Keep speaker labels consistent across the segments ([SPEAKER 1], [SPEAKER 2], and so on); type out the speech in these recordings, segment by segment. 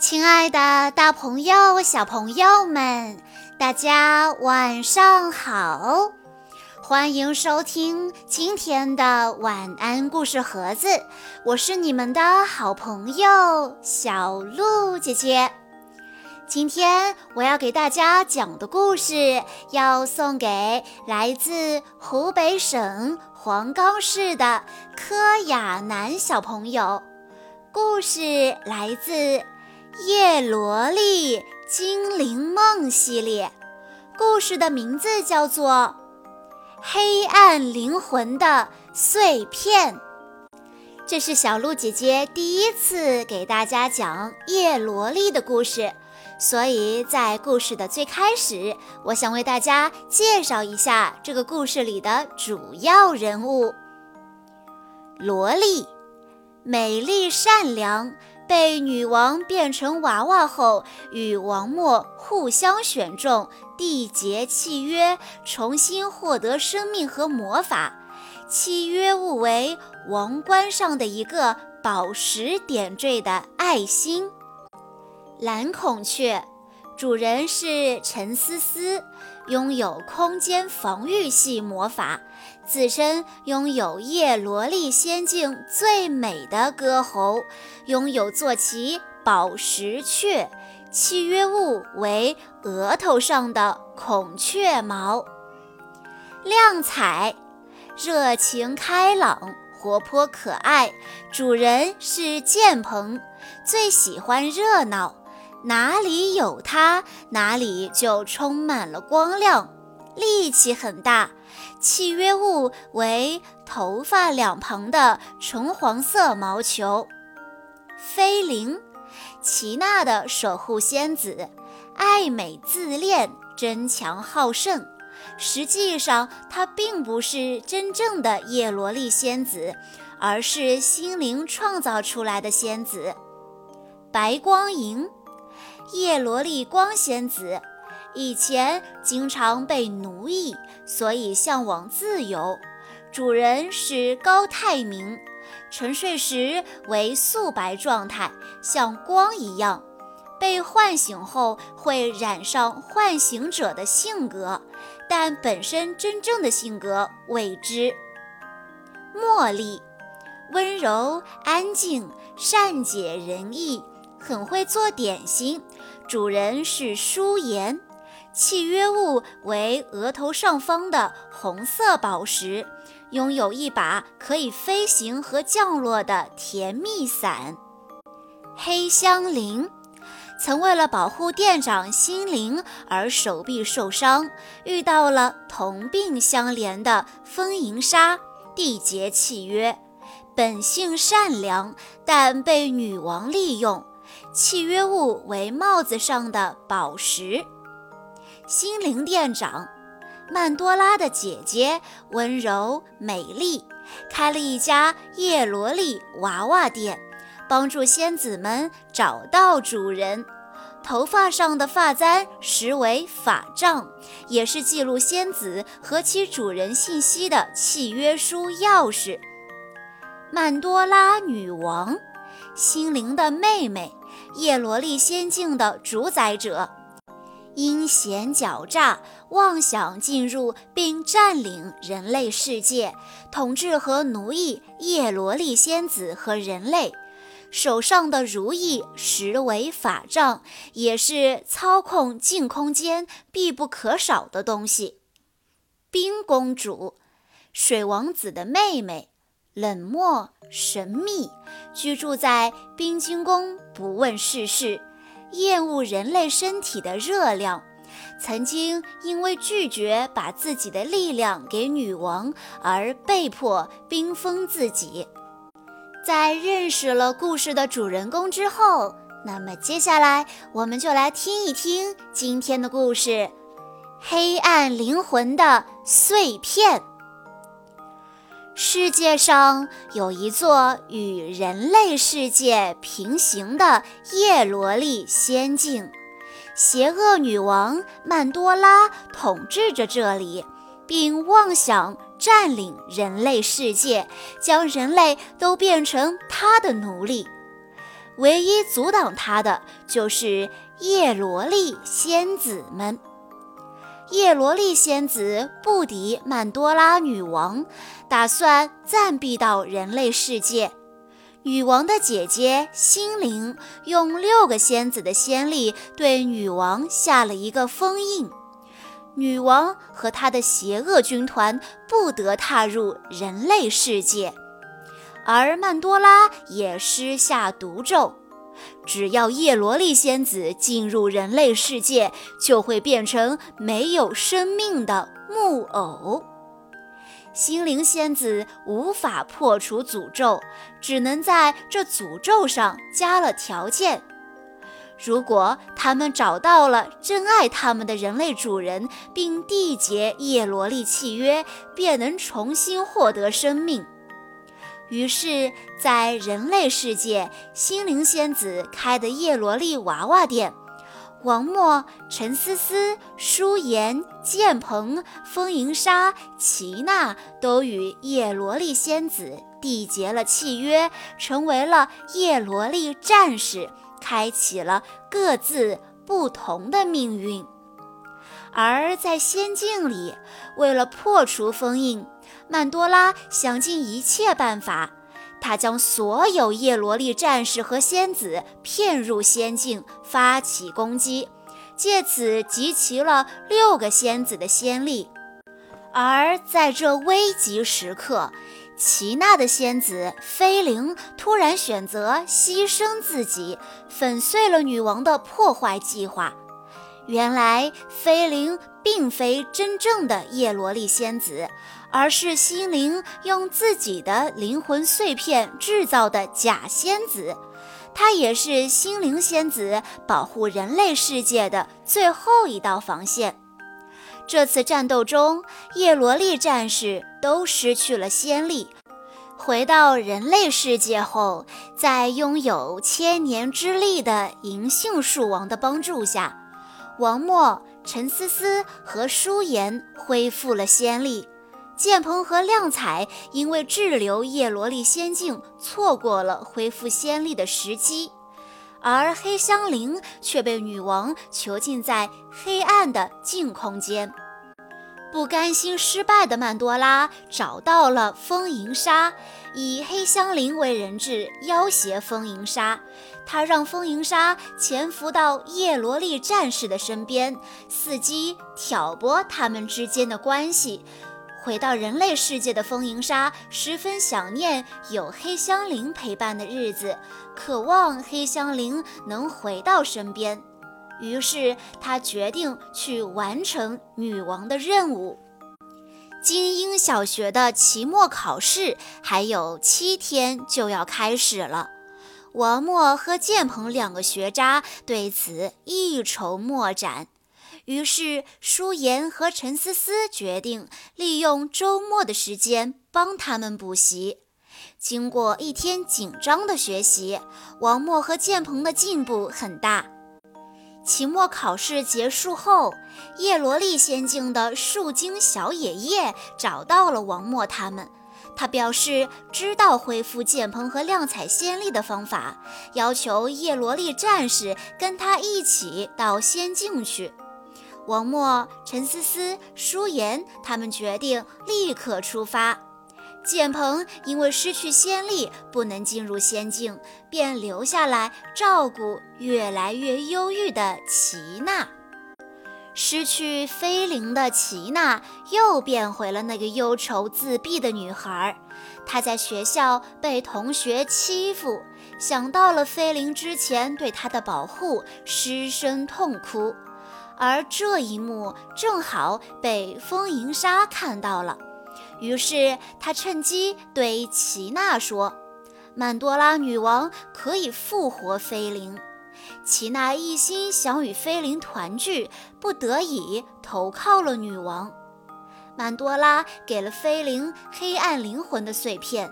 [SPEAKER 1] 亲爱的，大朋友、小朋友们，大家晚上好！欢迎收听今天的晚安故事盒子，我是你们的好朋友小鹿姐姐。今天我要给大家讲的故事，要送给来自湖北省黄冈市的柯亚楠小朋友。故事来自《叶罗丽精灵梦》系列，故事的名字叫做。黑暗灵魂的碎片，这是小鹿姐姐第一次给大家讲叶罗丽的故事，所以在故事的最开始，我想为大家介绍一下这个故事里的主要人物——萝莉，美丽善良。被女王变成娃娃后，与王默互相选中，缔结契约，重新获得生命和魔法。契约物为王冠上的一个宝石点缀的爱心。蓝孔雀，主人是陈思思，拥有空间防御系魔法。自身拥有叶罗丽仙境最美的歌喉，拥有坐骑宝石雀，契约物为额头上的孔雀毛。亮彩，热情开朗，活泼可爱，主人是建鹏，最喜欢热闹，哪里有它，哪里就充满了光亮。力气很大，契约物为头发两旁的橙黄色毛球。菲灵，齐娜的守护仙子，爱美自恋，争强好胜。实际上，她并不是真正的叶罗丽仙子，而是心灵创造出来的仙子。白光莹，叶罗丽光仙子。以前经常被奴役，所以向往自由。主人是高泰明，沉睡时为素白状态，像光一样。被唤醒后会染上唤醒者的性格，但本身真正的性格未知。茉莉，温柔安静，善解人意，很会做点心。主人是舒颜。契约物为额头上方的红色宝石，拥有一把可以飞行和降落的甜蜜伞。黑香菱曾为了保护店长心灵而手臂受伤，遇到了同病相怜的风银沙，缔结契约。本性善良，但被女王利用，契约物为帽子上的宝石。心灵店长，曼多拉的姐姐，温柔美丽，开了一家叶罗丽娃娃店，帮助仙子们找到主人。头发上的发簪实为法杖，也是记录仙子和其主人信息的契约书钥匙。曼多拉女王，心灵的妹妹，叶罗丽仙境的主宰者。阴险狡诈，妄想进入并占领人类世界，统治和奴役叶罗丽仙子和人类。手上的如意实为法杖，也是操控净空间必不可少的东西。冰公主，水王子的妹妹，冷漠神秘，居住在冰晶宫，不问世事。厌恶人类身体的热量，曾经因为拒绝把自己的力量给女王而被迫冰封自己。在认识了故事的主人公之后，那么接下来我们就来听一听今天的故事《黑暗灵魂的碎片》。世界上有一座与人类世界平行的叶罗丽仙境，邪恶女王曼多拉统治着这里，并妄想占领人类世界，将人类都变成她的奴隶。唯一阻挡她的就是叶罗丽仙子们。叶罗丽仙子不敌曼多拉女王，打算暂避到人类世界。女王的姐姐心灵用六个仙子的仙力对女王下了一个封印，女王和她的邪恶军团不得踏入人类世界。而曼多拉也施下毒咒，只要叶罗丽仙子进入人类世界，就会变成没有生命的木偶。心灵仙子无法破除诅咒，只能在这诅咒上加了条件：如果他们找到了真爱他们的人类主人，并缔结叶罗丽契约，便能重新获得生命。于是，在人类世界，心灵仙子开的叶罗丽娃娃店。王默、陈思思、舒言、建鹏、风银沙、齐娜都与叶罗丽仙子缔结了契约，成为了叶罗丽战士，开启了各自不同的命运。而在仙境里，为了破除封印，曼多拉想尽一切办法。他将所有叶罗丽战士和仙子骗入仙境，发起攻击，借此集齐了六个仙子的仙力。而在这危急时刻，齐娜的仙子菲灵突然选择牺牲自己，粉碎了女王的破坏计划。原来，菲灵并非真正的叶罗丽仙子。而是心灵用自己的灵魂碎片制造的假仙子，她也是心灵仙子保护人类世界的最后一道防线。这次战斗中，叶罗丽战士都失去了仙力。回到人类世界后，在拥有千年之力的银杏树王的帮助下，王默、陈思思和舒言恢复了仙力。建鹏和亮彩因为滞留叶罗丽仙境，错过了恢复仙力的时机，而黑香菱却被女王囚禁在黑暗的净空间。不甘心失败的曼多拉找到了风银沙，以黑香菱为人质要挟风银沙。他让风银沙潜伏到叶罗丽战士的身边，伺机挑拨他们之间的关系。回到人类世界的风银沙十分想念有黑香菱陪伴的日子，渴望黑香菱能回到身边。于是他决定去完成女王的任务。精英小学的期末考试还有七天就要开始了，王默和建鹏两个学渣对此一筹莫展。于是，舒言和陈思思决定利用周末的时间帮他们补习。经过一天紧张的学习，王默和建鹏的进步很大。期末考试结束后，叶罗丽仙境的树精小野叶找到了王默他们，他表示知道恢复建鹏和亮彩仙力的方法，要求叶罗丽战士跟他一起到仙境去。王默、陈思思、舒言他们决定立刻出发。建鹏因为失去仙力，不能进入仙境，便留下来照顾越来越忧郁的齐娜。失去菲灵的齐娜又变回了那个忧愁自闭的女孩。她在学校被同学欺负，想到了菲灵之前对她的保护，失声痛哭。而这一幕正好被风银沙看到了，于是他趁机对齐娜说：“曼多拉女王可以复活菲灵。”齐娜一心想与菲灵团聚，不得已投靠了女王。曼多拉给了菲灵黑暗灵魂的碎片，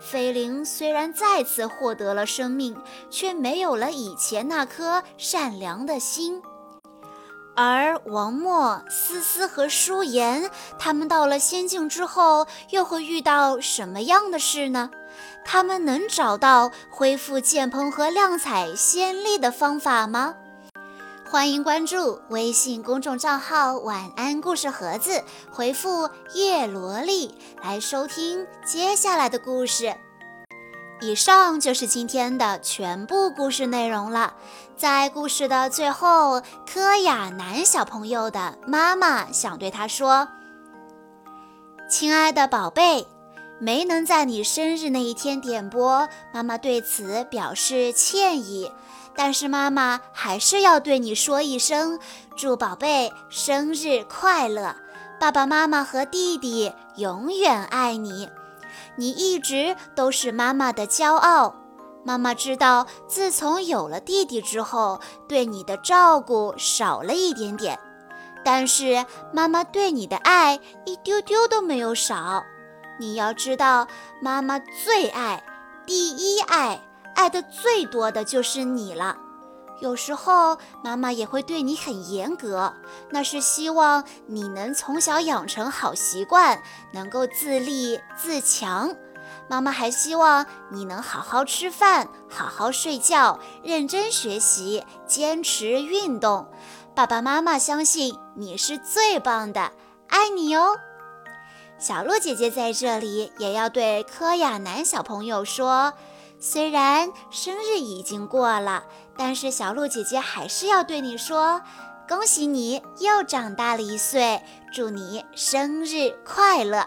[SPEAKER 1] 菲灵虽然再次获得了生命，却没有了以前那颗善良的心。而王默、思思和舒言，他们到了仙境之后，又会遇到什么样的事呢？他们能找到恢复剑鹏和亮彩仙力的方法吗？欢迎关注微信公众账号“晚安故事盒子”，回复“叶罗丽”来收听接下来的故事。以上就是今天的全部故事内容了。在故事的最后，柯亚楠小朋友的妈妈想对他说：“亲爱的宝贝，没能在你生日那一天点播，妈妈对此表示歉意。但是妈妈还是要对你说一声，祝宝贝生日快乐！爸爸妈妈和弟弟永远爱你。”你一直都是妈妈的骄傲。妈妈知道，自从有了弟弟之后，对你的照顾少了一点点，但是妈妈对你的爱一丢丢都没有少。你要知道，妈妈最爱、第一爱、爱的最多的就是你了。有时候妈妈也会对你很严格，那是希望你能从小养成好习惯，能够自立自强。妈妈还希望你能好好吃饭，好好睡觉，认真学习，坚持运动。爸爸妈妈相信你是最棒的，爱你哦。小鹿姐姐在这里也要对柯亚楠小朋友说。虽然生日已经过了，但是小鹿姐姐还是要对你说：恭喜你又长大了一岁，祝你生日快乐！